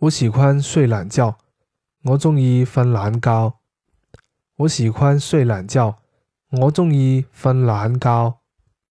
我喜欢睡懒觉我中意瞓懒觉。我喜欢睡懒觉我中意瞓懒觉。